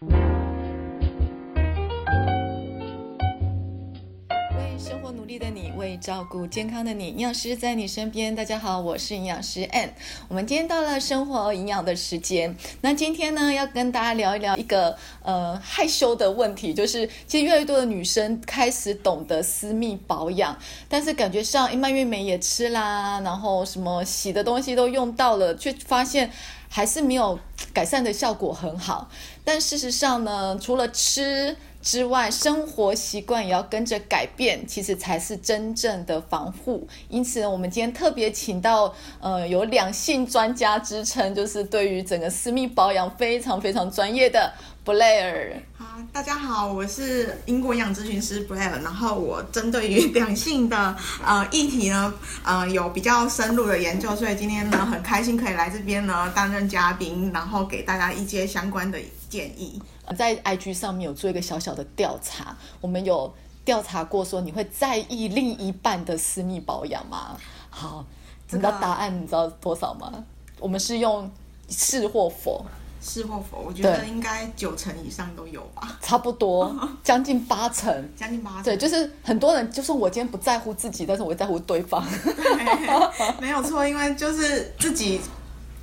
为努力的你，为照顾健康的你，营养师在你身边。大家好，我是营养师 Ann。我们今天到了生活营养的时间。那今天呢，要跟大家聊一聊一个呃害羞的问题，就是其实越来越多的女生开始懂得私密保养，但是感觉上，蔓越莓也吃啦，然后什么洗的东西都用到了，却发现还是没有改善的效果很好。但事实上呢，除了吃之外，生活习惯也要跟着改变，其实才是真正的防护。因此呢，我们今天特别请到呃有两性专家之称，就是对于整个私密保养非常非常专业的 Blair。好，大家好，我是英国营养咨询师 Blair，然后我针对于两性的呃议题呢，呃有比较深入的研究，所以今天呢很开心可以来这边呢担任嘉宾，然后给大家一些相关的建议。在 IG 上面有做一个小小的调查，我们有调查过说你会在意另一半的私密保养吗？好，你知道答案你知道多少吗？我们是用是或否，是或否？我觉得应该九成以上都有吧，差不多 将近八成，将近八成。对，就是很多人，就算我今天不在乎自己，但是我会在乎对方。对，没有错，因为就是自己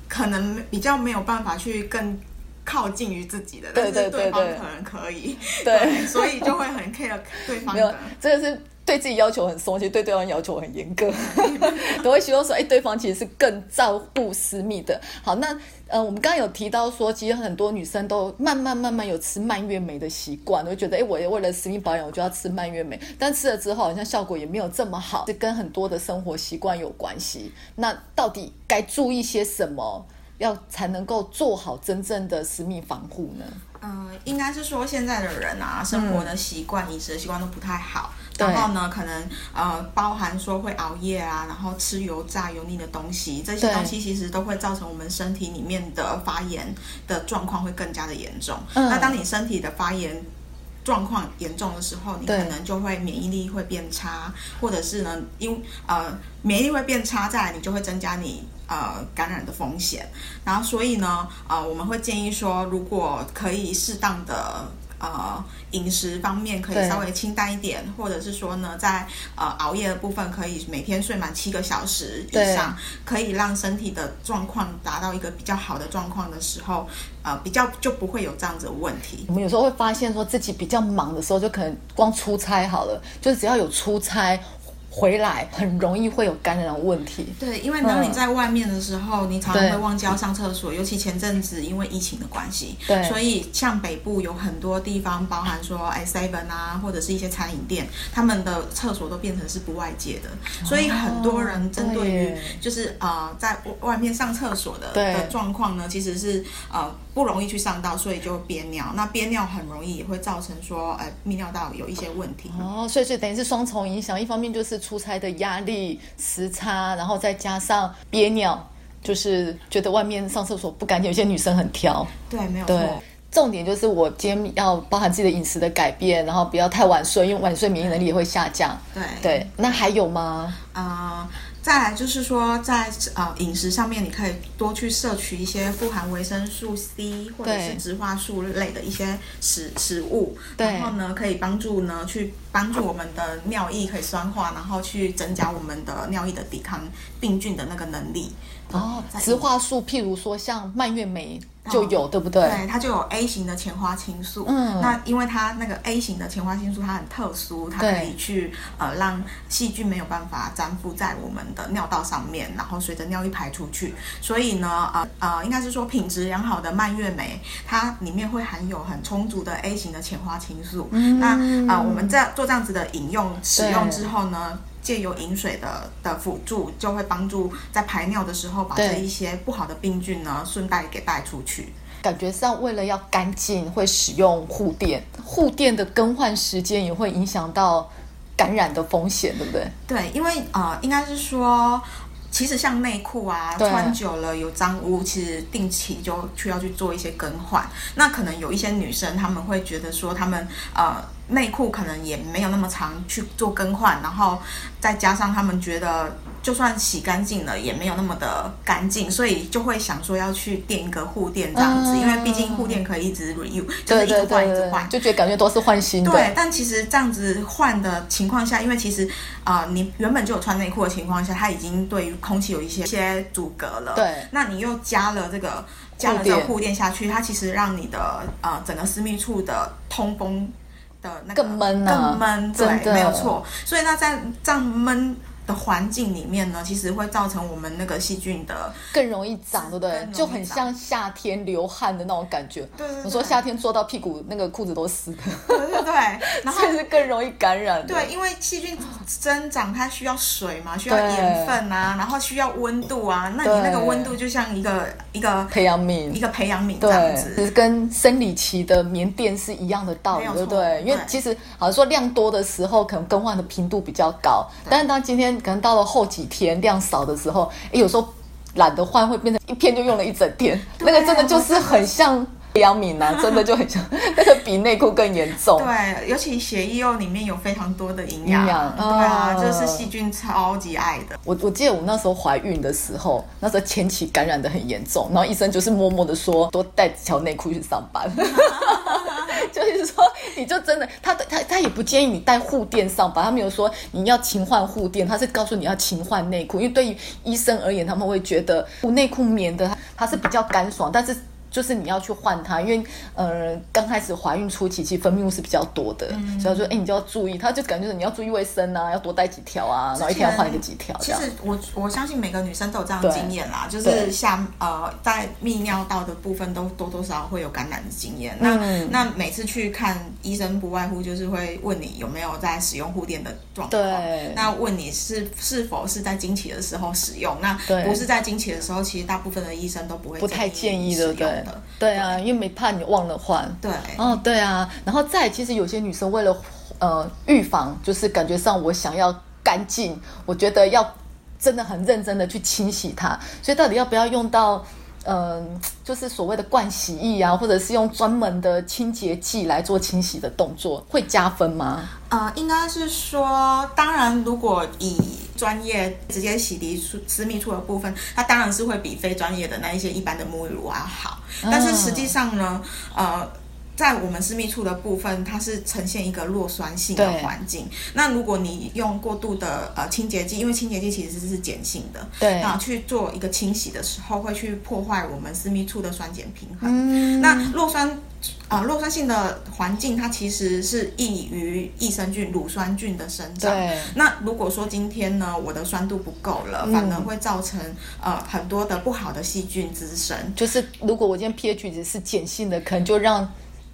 可能比较没有办法去更。靠近于自己的，但是对方可能可以，对，所以就会很 care 对方。没有，这个是对自己要求很松，其实对对方要求很严格，都会希望说，哎，对方其实是更照顾私密的。好，那呃，我们刚刚有提到说，其实很多女生都慢慢慢慢有吃蔓越莓的习惯，都觉得，哎，我为了私密保养，我就要吃蔓越莓，但吃了之后好像效果也没有这么好，是跟很多的生活习惯有关系。那到底该注意些什么？要才能够做好真正的私密防护呢？嗯，应该是说现在的人啊，生活的习惯、饮食的习惯都不太好。然后呢，可能呃，包含说会熬夜啊，然后吃油炸油腻的东西，这些东西其实都会造成我们身体里面的发炎的状况会更加的严重。嗯那当你身体的发炎状况严重的时候，你可能就会免疫力会变差，或者是呢，因呃免疫力会变差，再来你就会增加你。呃，感染的风险，然后所以呢，呃，我们会建议说，如果可以适当的呃饮食方面可以稍微清淡一点，或者是说呢，在呃熬夜的部分可以每天睡满七个小时以上，可以让身体的状况达到一个比较好的状况的时候，呃，比较就不会有这样子的问题。我们有时候会发现说自己比较忙的时候，就可能光出差好了，就是只要有出差。回来很容易会有感染问题。对，因为当你在外面的时候，你常常会忘记要上厕所，尤其前阵子因为疫情的关系，对，所以像北部有很多地方，包含说哎 seven 啊，或者是一些餐饮店，他们的厕所都变成是不外借的，所以很多人针对于就是呃在外面上厕所的的状况呢，其实是呃不容易去上到，所以就憋尿。那憋尿很容易也会造成说呃泌尿道有一些问题。哦，所以所以等于是双重影响，一方面就是。出差的压力时差，然后再加上憋尿，就是觉得外面上厕所不干净。有些女生很挑，对，没有错。重点就是我今天要包含自己的饮食的改变，然后不要太晚睡，因为晚睡免疫能力也会下降。对对，那还有吗？啊。再来就是说，在呃饮食上面，你可以多去摄取一些富含维生素 C 或者是植化素类的一些食食物，然后呢，可以帮助呢去帮助我们的尿液可以酸化，然后去增加我们的尿液的抵抗病菌的那个能力。哦，植化素，譬如说像蔓越莓。就有对不对？对，它就有 A 型的前花青素。嗯，那因为它那个 A 型的前花青素，它很特殊，它可以去呃让细菌没有办法粘附在我们的尿道上面，然后随着尿液排出去。所以呢，呃呃，应该是说品质良好的蔓越莓，它里面会含有很充足的 A 型的前花青素。嗯，那啊，我们在做这样子的饮用使用之后呢？借由饮水的的辅助，就会帮助在排尿的时候，把这一些不好的病菌呢顺带给带出去。感觉上为了要干净，会使用护垫，护垫的更换时间也会影响到感染的风险，对不对？对，因为呃，应该是说。其实像内裤啊，穿久了有脏污，其实定期就需要去做一些更换。那可能有一些女生，她们会觉得说，她们呃内裤可能也没有那么长去做更换，然后再加上他们觉得。就算洗干净了，也没有那么的干净，所以就会想说要去垫一个护垫这样子，因为毕竟护垫可以一直 reuse，就是一直换一直换，就觉得感觉都是换新的。对，但其实这样子换的情况下，因为其实啊，你原本就有穿内裤的情况下，它已经对于空气有一些些阻隔了。对，那你又加了这个加了这个护垫下去，它其实让你的呃整个私密处的通风的那个更闷更闷，对，没有错。所以那在这样闷。的环境里面呢，其实会造成我们那个细菌的更容易长，对不对？就很像夏天流汗的那种感觉。对对。我说夏天做到屁股那个裤子都湿的。对对对。然后是更容易感染。对，因为细菌增长它需要水嘛，需要盐分啊，然后需要温度啊。那你那个温度就像一个一个培养皿，一个培养皿这样子。其实跟生理期的棉垫是一样的道理，对不对？因为其实好像说量多的时候，可能更换的频度比较高，但是当今天。可能到了后几天量少的时候，哎，有时候懒得换，会变成一天就用了一整天。那个真的就是很像培养皿啊，真的就很像，那个比内裤更严重。对，尤其血液又里面有非常多的营养，对啊，就是细菌超级爱的。我我记得我那时候怀孕的时候，那时候前期感染的很严重，然后医生就是默默的说，多带几条内裤去上班。说，你就真的，他他他也不建议你带护垫上班，他没有说你要勤换护垫，他是告诉你要勤换内裤，因为对于医生而言，他们会觉得内裤棉的它是比较干爽，但是。就是你要去换它，因为呃刚开始怀孕初期，其实分泌物是比较多的，所以说哎你就要注意，他就感觉是你要注意卫生啊，要多带几条啊，然后一天要换一个几条。其实我我相信每个女生都有这样的经验啦，就是像呃在泌尿道的部分都多多少少会有感染的经验。那那每次去看医生，不外乎就是会问你有没有在使用护垫的状况，那问你是是否是在经期的时候使用，那不是在经期的时候，其实大部分的医生都不会不太建议的，对。对啊，因为没怕你忘了换。对，哦，对啊，然后再其实有些女生为了呃预防，就是感觉上我想要干净，我觉得要真的很认真的去清洗它，所以到底要不要用到？嗯，就是所谓的灌洗液啊，或者是用专门的清洁剂来做清洗的动作，会加分吗？呃，应该是说，当然，如果以专业直接洗涤出私密处的部分，它当然是会比非专业的那一些一般的沐浴乳啊好。但是实际上呢，呃。在我们私密处的部分，它是呈现一个弱酸性的环境。那如果你用过度的呃清洁剂，因为清洁剂其实是碱性的，对，那去做一个清洗的时候，会去破坏我们私密处的酸碱平衡。嗯，那弱酸呃弱酸性的环境，它其实是易于益生菌、乳酸菌的生长。那如果说今天呢，我的酸度不够了，反而会造成呃很多的不好的细菌滋生。就是如果我今天 pH 值是碱性的，可能就让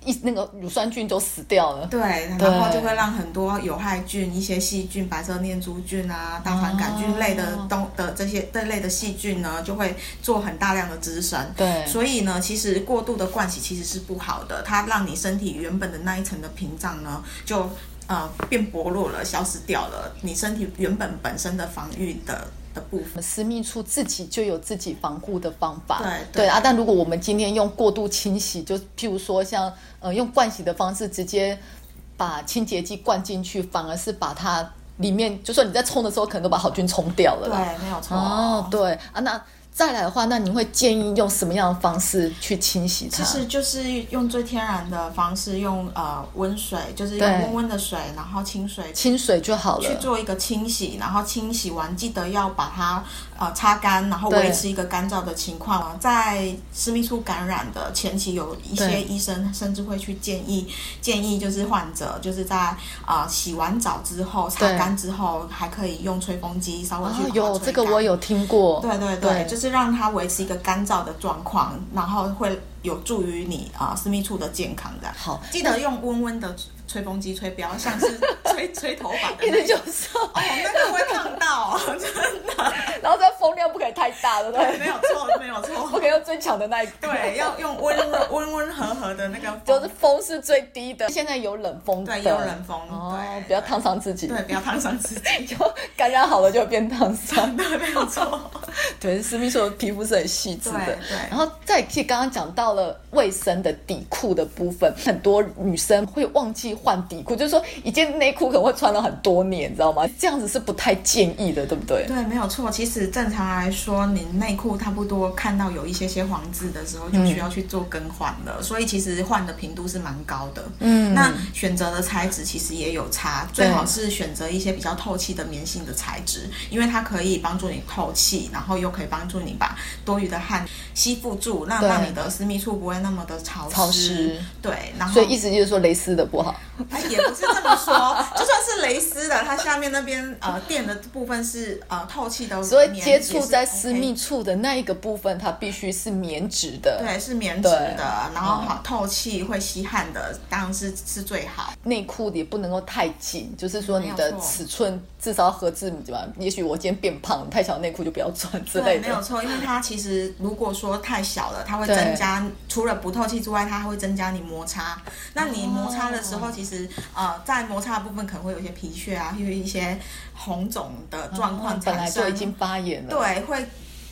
一那个乳酸菌都死掉了，对，然后就会让很多有害菌、一些细菌、白色念珠菌啊、大肠杆菌类的东的这些这类的细菌呢，就会做很大量的滋生。对，所以呢，其实过度的灌洗其实是不好的，它让你身体原本的那一层的屏障呢，就呃变薄弱了，消失掉了，你身体原本本身的防御的。部分私密处自己就有自己防护的方法，对对啊。但如果我们今天用过度清洗，就譬如说像呃用灌洗的方式，直接把清洁剂灌进去，反而是把它里面，就说你在冲的时候，可能都把好菌冲掉了。对，没有错。哦，对啊，那。再来的话，那您会建议用什么样的方式去清洗它？其实就是用最天然的方式，用呃温水，就是用温温的水，然后清水，清水就好了，去做一个清洗。然后清洗完，记得要把它呃擦干，然后维持一个干燥的情况。在私密处感染的前期，有一些医生甚至会去建议建议，就是患者就是在啊洗完澡之后擦干之后，还可以用吹风机稍微去有这个我有听过，对对对，就是。让它维持一个干燥的状况，然后会有助于你啊私密处的健康的。好，记得用温温的吹风机吹，不要像是 吹吹吹头发的一直就说，哦，那个会烫到，真的。然后这风量不可以太大，对不对，对？没有错，没有不错。可以用最强的那一个。对，要用温柔温温和和的那个 风，就是风是最低的，现在有冷风的，对，有冷风，哦，，不要烫伤自己，对，不要烫伤自己。就感染好了就会变烫伤。对，没有错。对，私密处的皮肤是很细致的。对对然后再其实刚刚讲到了卫生的底裤的部分，很多女生会忘记换底裤，就是说一件内裤可能会穿了很多年，你知道吗？这样子是不太建议的，对不对？对，没有错。其实正常来说，你内裤差不多看到有一些些黄渍的时候，就需要去做更换了。所以其实换的频度是蛮高的。嗯那选择的材质其实也有差，最好是选择一些比较透气的棉性的材质，因为它可以帮助你透气，然后又可以帮助你把多余的汗吸附住，那让你的私密处不会那么的潮湿。潮湿对，然后所以意思就是说蕾丝的不好。哎，也不是这么说，就算是蕾丝的，它下面那边呃垫的部分是呃透气的，所以接触在私密处的那一个部分，它必须是棉质的。对，是棉质的，然后好透气、会吸汗的，当然是是最好。内裤也不能够太紧，就是说你的尺寸至少要合字母吧。也许我今天变胖，太小内裤就不要穿之类对，没有。错，因为它其实如果说太小了，它会增加除了不透气之外，它还会增加你摩擦。那你摩擦的时候，其实呃，在摩擦的部分可能会有一些皮屑啊，因为一些红肿的状况哦本来产生。就已经发炎了。对，会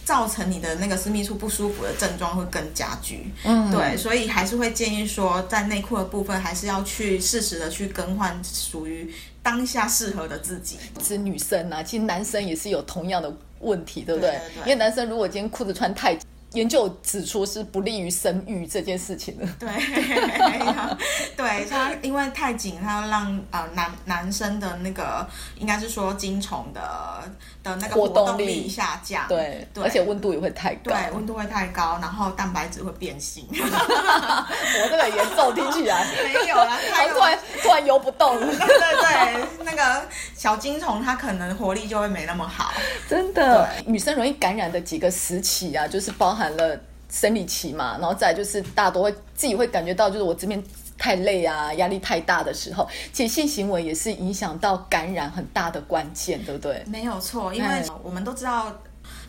造成你的那个私密处不舒服的症状会更加剧。嗯对，所以还是会建议说，在内裤的部分还是要去适时的去更换属于当下适合的自己。是女生啊，其实男生也是有同样的问题，对不对？对对对因为男生如果今天裤子穿太紧，研究指出是不利于生育这件事情的。对，对，他因为太紧，他要让呃男男生的那个应该是说精虫的的那个活活动力下降。对，对而且温度也会太高。对温度会太高，然后蛋白质会变性。我这个严重听起来，没有啦，还有突然突然游不动了，对对对，那个小精虫它可能活力就会没那么好。真的。女生容易感染的几个时期啊，就是包含了生理期嘛，然后再就是大多会自己会感觉到，就是我这边。太累啊，压力太大的时候，其实性行为也是影响到感染很大的关键，对不对？没有错，因为嗯我们都知道。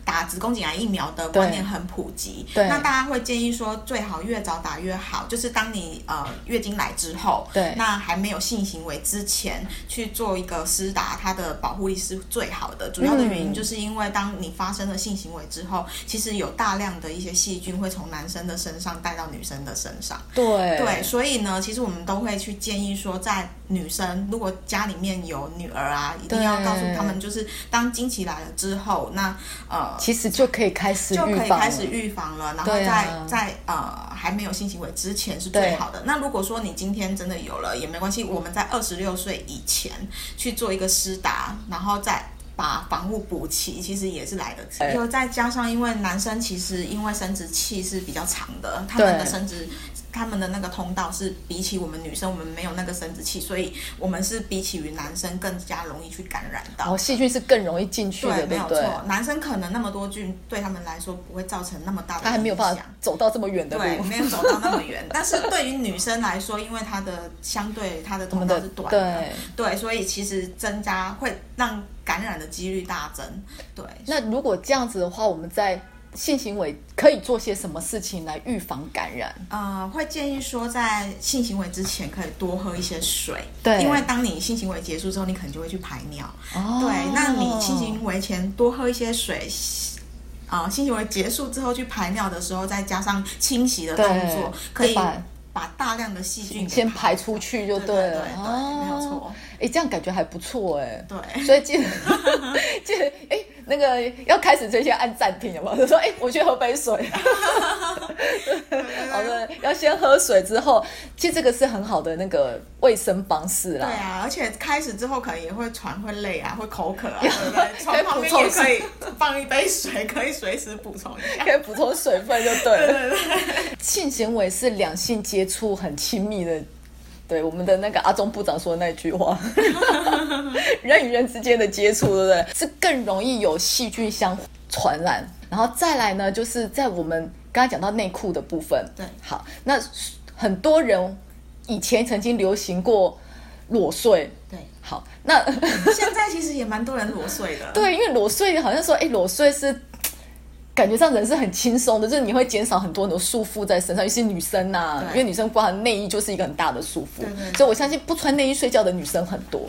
打子宫颈癌疫苗的观念很普及，对。那大家会建议说最好越早打越好，就是当你呃月经来之后，对。那还没有性行为之前去做一个施打，它的保护力是最好的。主要的原因嗯。就是因为当你发生了性行为之后，其实有大量的一些细菌会从男生的身上带到女生的身上，对。对，所以呢，其实我们都会去建议说，在女生如果家里面有女儿啊，一定要告诉他们，就是当经期来了之后，那呃。其实就可以开始就可以开始预防了，然后对在、啊在呃还没有性行为之前是最好的。那如果说你今天真的有了也没关系，我们在二十六岁以前去做一个施打，然后再。把防护补齐，其实也是来得及。哎就再加上，因为男生其实因为生殖器是比较长的，他们的生殖，他们的那个通道是比起我们女生，我们没有那个生殖器，所以我们是比起于男生更加容易去感染到。然后细菌是更容易进去的，对，没？有错。男生可能那么多菌，对他们来说不会造成那么大的影响。他还没有办法走到这么远的对，路。没有走到那么远。但是对于女生来说，因为她的相对她的通道是短的，对对，所以其实增加会让感染的几率大增。对，那如果这样子的话，我们在性行为可以做些什么事情来预防感染？呃，会建议说在性行为之前可以多喝一些水，对因为当你性行为结束之后，你可能就会去排尿。哦对，那你性行为前多喝一些水。啊、性行为结束之后去排尿的时候，再加上清洗的动作，可以把把大量的细菌给先排出去就对对了。对对哦没有错。哎，这样感觉还不错哎。对所以记得记得哎，那个要开始之前按暂停，有没有？就说哎，我去喝杯水。好的，要先喝水之后，其实这个是很好的那个卫生方式啦。对啊，而且开始之后可能也会喘、会累啊，会口渴啊，对不对？可 以床旁边补充也可以放一杯水，可以随时补充一下。可以补充水分就对了。对对对，性行为是两性接触很亲密的，对我们的那个阿中部长说的那句话，人与人之间的接触，对不对？是更容易有细菌相传染。然后再来呢，就是在我们刚才讲到内裤的部分，对好，那很多人以前曾经流行过裸睡。对，好，那现在其实也蛮多人裸睡的。对，因为裸睡好像说，哎，裸睡是。感觉上人是很轻松的，就是你会减少很多的束缚在身上，尤其是女生呐，因为女生光内衣就是一个很大的束缚，所以我相信不穿内衣睡觉的女生很多。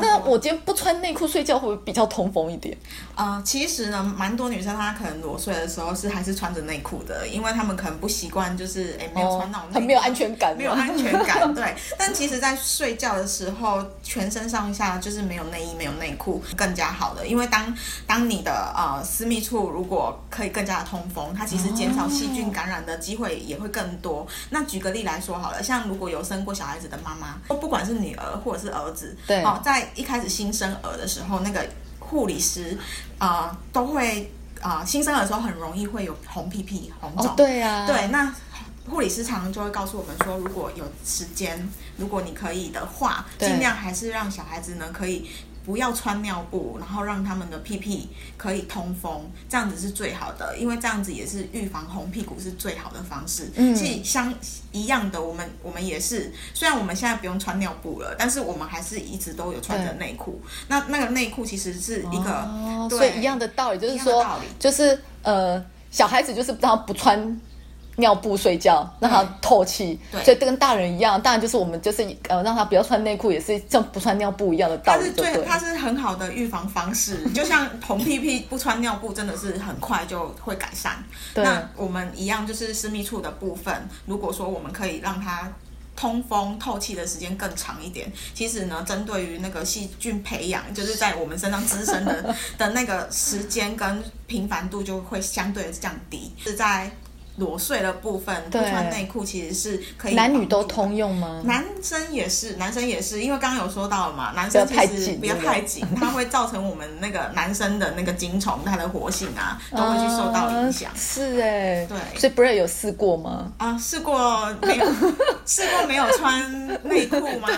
那我今天不穿内裤睡觉会比较通风一点。呃，其实呢，蛮多女生她可能裸睡的时候是还是穿着内裤的，因为她们可能不习惯，就是哎没有穿那种很没有安全感，没有安全感。对，但其实，在睡觉的时候，全身上下就是没有内衣、没有内裤更加好的，因为当当你的呃私密处如果可以更加的通风，它其实减少细菌感染的机会也会更多。那举个例来说好了，像如果有生过小孩子的妈妈，不管是女儿或者是儿子，对，哦，在一开始新生儿的时候，那个护理师啊都会啊新生儿的时候很容易会有红屁屁、红肿，对呀，对，那护理师常常就会告诉我们说，如果有时间，如果你可以的话，尽量还是让小孩子呢可以。不要穿尿布，然后让他们的屁屁可以通风，这样子是最好的，因为这样子也是预防红屁股是最好的方式。嗯，是相一样的，我们我们也是，虽然我们现在不用穿尿布了，但是我们还是一直都有穿着内裤。那那个内裤其实是一个，所以一样的道理，就是说，就是呃，小孩子就是他不穿。尿布睡觉，让他透气，所以跟大人一样。当然就是我们就是呃，让他不要穿内裤，也是像不穿尿布一样的道理。它是最，它是很好的预防方式。就像红屁屁不穿尿布，真的是很快就会改善。那我们一样就是私密处的部分，如果说我们可以让它通风透气的时间更长一点，其实呢，针对于那个细菌培养，就是在我们身上滋生的的那个时间跟频繁度就会相对的降低。是在。裸睡的部分不穿内裤其实是可以，男女都通用吗？男生也是，男生也是，因为刚刚有说到了嘛，男生其实不要太紧，它会造成我们那个男生的那个精虫它的活性啊 都会去受到影响。是哎，对，所以 Bray 有试过吗？啊，试过没有？试过没有穿内裤吗？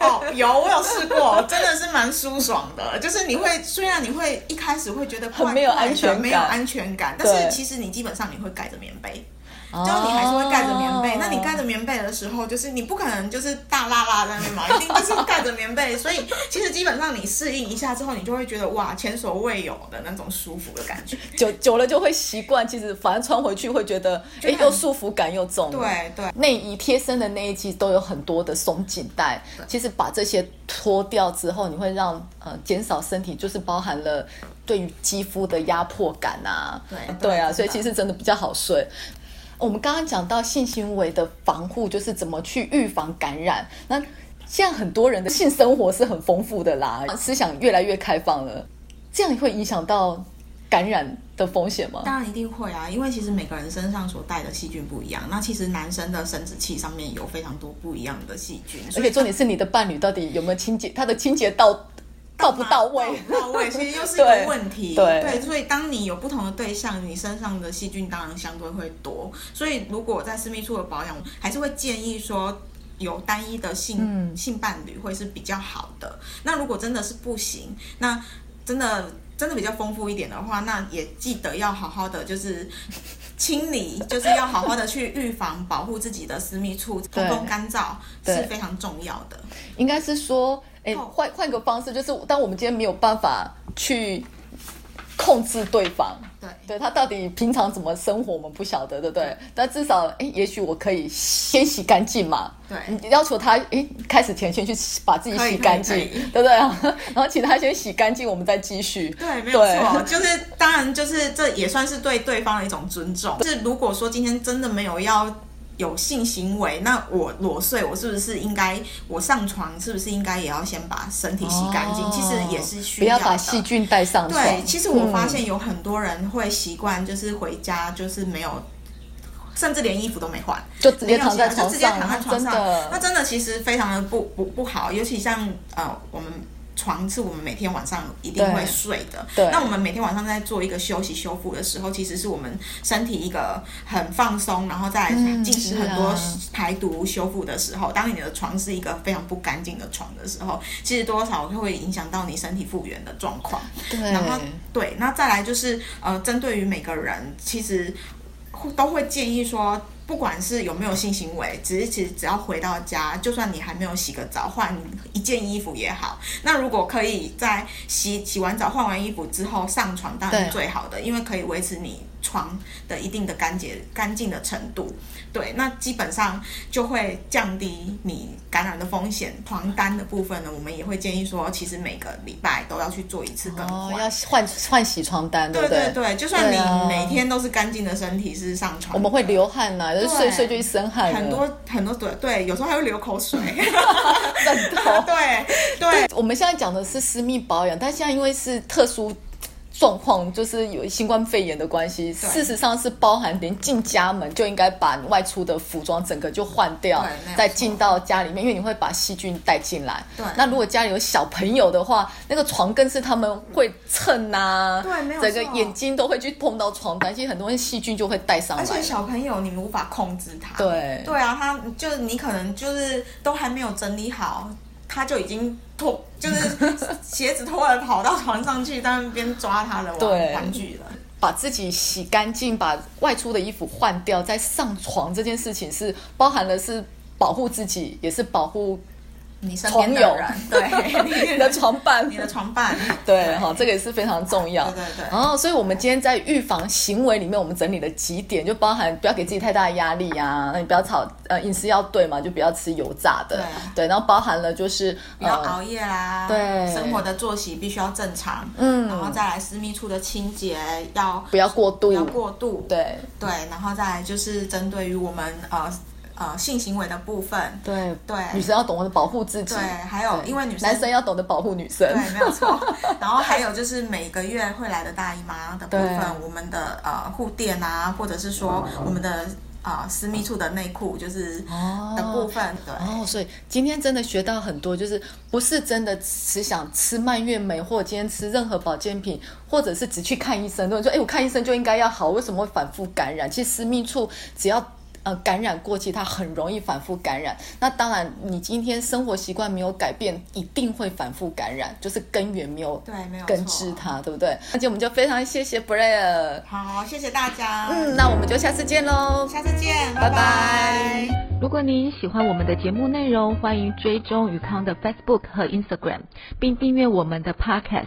哦，有，我有试过，真的是蛮舒爽的。就是你会虽然你会一开始会觉得很没有安全没有安全感，但是其实你基本上你会盖着棉被。就你还是会盖着棉被，那你盖着棉被的时候，就是你不可能就是大拉拉在那边嘛，一定就是盖着棉被，所以其实基本上你适应一下之后，你就会觉得哇，前所未有的那种舒服的感觉。久久了就会习惯，其实反正穿回去会觉得，哎，又束缚感又重。对对，内衣贴身的内衣其实都有很多的松紧带，其实把这些脱掉之后，你会让呃减少身体就是包含了对于肌肤的压迫感啊。对对啊，所以其实真的比较好睡。我们刚刚讲到性行为的防护，就是怎么去预防感染。那现在很多人的性生活是很丰富的啦，思想越来越开放了，这样会影响到感染的风险吗？当然一定会啊，因为其实每个人身上所带的细菌不一样。那其实男生的生殖器上面有非常多不一样的细菌，而且重点是你的伴侣到底有没有清洁，他的清洁到。到不到位，到位其实又是一个问题。对，所以当你有不同的对象，你身上的细菌当然相对会多。所以如果在私密处的保养，还是会建议说有单一的性性伴侣会是比较好的。那如果真的是不行，那真的真的比较丰富一点的话，那也记得要好好的就是清理，就是要好好的去预防保护自己的私密处，通风干燥是非常重要的。应该是说。换换个方式，就是当我们今天没有办法去控制对方，对，对他到底平常怎么生活，我们不晓得，对不对？但至少，哎，也许我可以先洗干净嘛。对，你要求他，哎，开始前先去把自己洗干净，对不对？然后请他先洗干净，我们再继续。对，没有错，就是当然，就是这也算是对对方的一种尊重。就是如果说今天真的没有要。有性行为，那我裸睡，我是不是应该我上床，是不是应该也要先把身体洗干净？其实也是需要不要把细菌带上床。对，其实我发现有很多人会习惯，就是回家就是没有，甚至连衣服都没换，就直接躺在床上。那真的其实非常的不不不好，尤其像呃我们。床是我们每天晚上一定会睡的。对。那我们每天晚上在做一个休息修复的时候，其实是我们身体一个很放松，然后再进行很多排毒修复的时候。当你的床是一个非常不干净的床的时候，其实多少会影响到你身体复原的状况。对。然后对，那再来就是呃，针对于每个人，其实都会建议说。不管是有没有性行为，只是其实只要回到家，就算你还没有洗个澡，换一件衣服也好。那如果可以在洗洗完澡、换完衣服之后上床，当然是最好的，因为可以维持你床的一定的干洁、干净的程度。对，那基本上就会降低你感染的风险。床单的部分呢，我们也会建议说，其实每个礼拜都要去做一次更换，要换换洗床单，对不对？对对，就算你每天都是干净的身体是上床，我们会流汗呐，就是睡睡就一身汗，很多很多对对，有时候还会流口水，枕头，对对。我们现在讲的是私密保养，但现在因为是特殊。状况就是有新冠肺炎的关系，事实上是包含连进家门就应该把外出的服装整个就换掉，再进到家里面，因为你会把细菌带进来。对，那如果家里有小朋友的话，那个床更是他们会蹭呐，对，没有整个眼睛都会去碰到床单，其实很多细菌就会带上来。而且小朋友你们无法控制他，对，对啊，他就你可能就是都还没有整理好。他就已经脱，就是 鞋子脱了，跑到床上去，在那边抓他的玩玩具了。把自己洗干净，把外出的衣服换掉，再上床这件事情是包含了是保护自己，也是保护。你身边的人，对，你的床伴，你的床伴，对，哈，这个也是非常重要。对对对。然后，所以我们今天在预防行为里面，我们整理了几点，就包含不要给自己太大的压力啊，那你不要吵，呃，饮食要对嘛，就不要吃油炸的，对，然后包含了就是不要熬夜啦，对，生活的作息必须要正常，嗯，然后再来私密处的清洁要不要过度，不要过度，对。对，然后再来就是针对于我们呃。呃，性行为的部分，对对，女生要懂得保护自己，对，还有因为女生男生要懂得保护女生，对，没有错。然后还有就是每个月会来的大姨妈的部分，我们的呃护垫啊，或者是说我们的啊私密处的内裤，就是的部分，对。哦，所以今天真的学到很多，就是不是真的只想吃蔓越莓，或今天吃任何保健品，或者是只去看医生，都说哎，我看医生就应该要好，为什么会反复感染？其实私密处只要。呃，感染过期，它很容易反复感染。那当然，你今天生活习惯没有改变，一定会反复感染，就是根源没有对，没有根治它，对不对？那今天我们就非常谢谢 Blair，好，谢谢大家。嗯，那我们就下次见喽，下次见，拜拜。如果您喜欢我们的节目内容，欢迎追踪宇康的 Facebook 和 Instagram，并订阅我们的 Podcast。